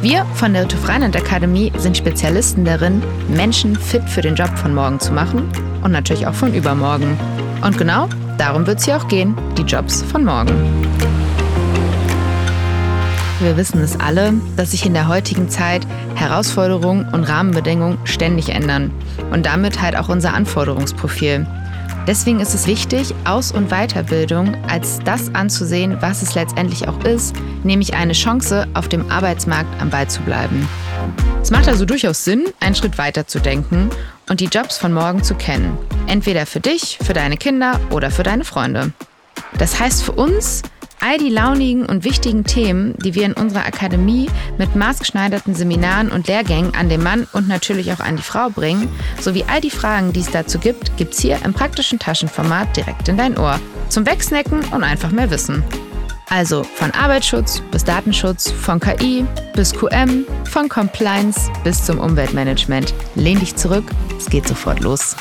Wir von der TÜV Rheinland Akademie sind Spezialisten darin, Menschen fit für den Job von morgen zu machen und natürlich auch von übermorgen. Und genau darum wird es hier auch gehen, die Jobs von morgen. Wir wissen es alle, dass sich in der heutigen Zeit Herausforderungen und Rahmenbedingungen ständig ändern und damit halt auch unser Anforderungsprofil. Deswegen ist es wichtig, Aus- und Weiterbildung als das anzusehen, was es letztendlich auch ist, nämlich eine Chance, auf dem Arbeitsmarkt am Ball zu bleiben. Es macht also durchaus Sinn, einen Schritt weiter zu denken und die Jobs von morgen zu kennen. Entweder für dich, für deine Kinder oder für deine Freunde. Das heißt für uns, All die launigen und wichtigen Themen, die wir in unserer Akademie mit maßgeschneiderten Seminaren und Lehrgängen an den Mann und natürlich auch an die Frau bringen, sowie all die Fragen, die es dazu gibt, gibt's hier im praktischen Taschenformat direkt in dein Ohr. Zum Wegsnacken und einfach mehr Wissen. Also von Arbeitsschutz bis Datenschutz, von KI bis QM, von Compliance bis zum Umweltmanagement. Lehn dich zurück, es geht sofort los.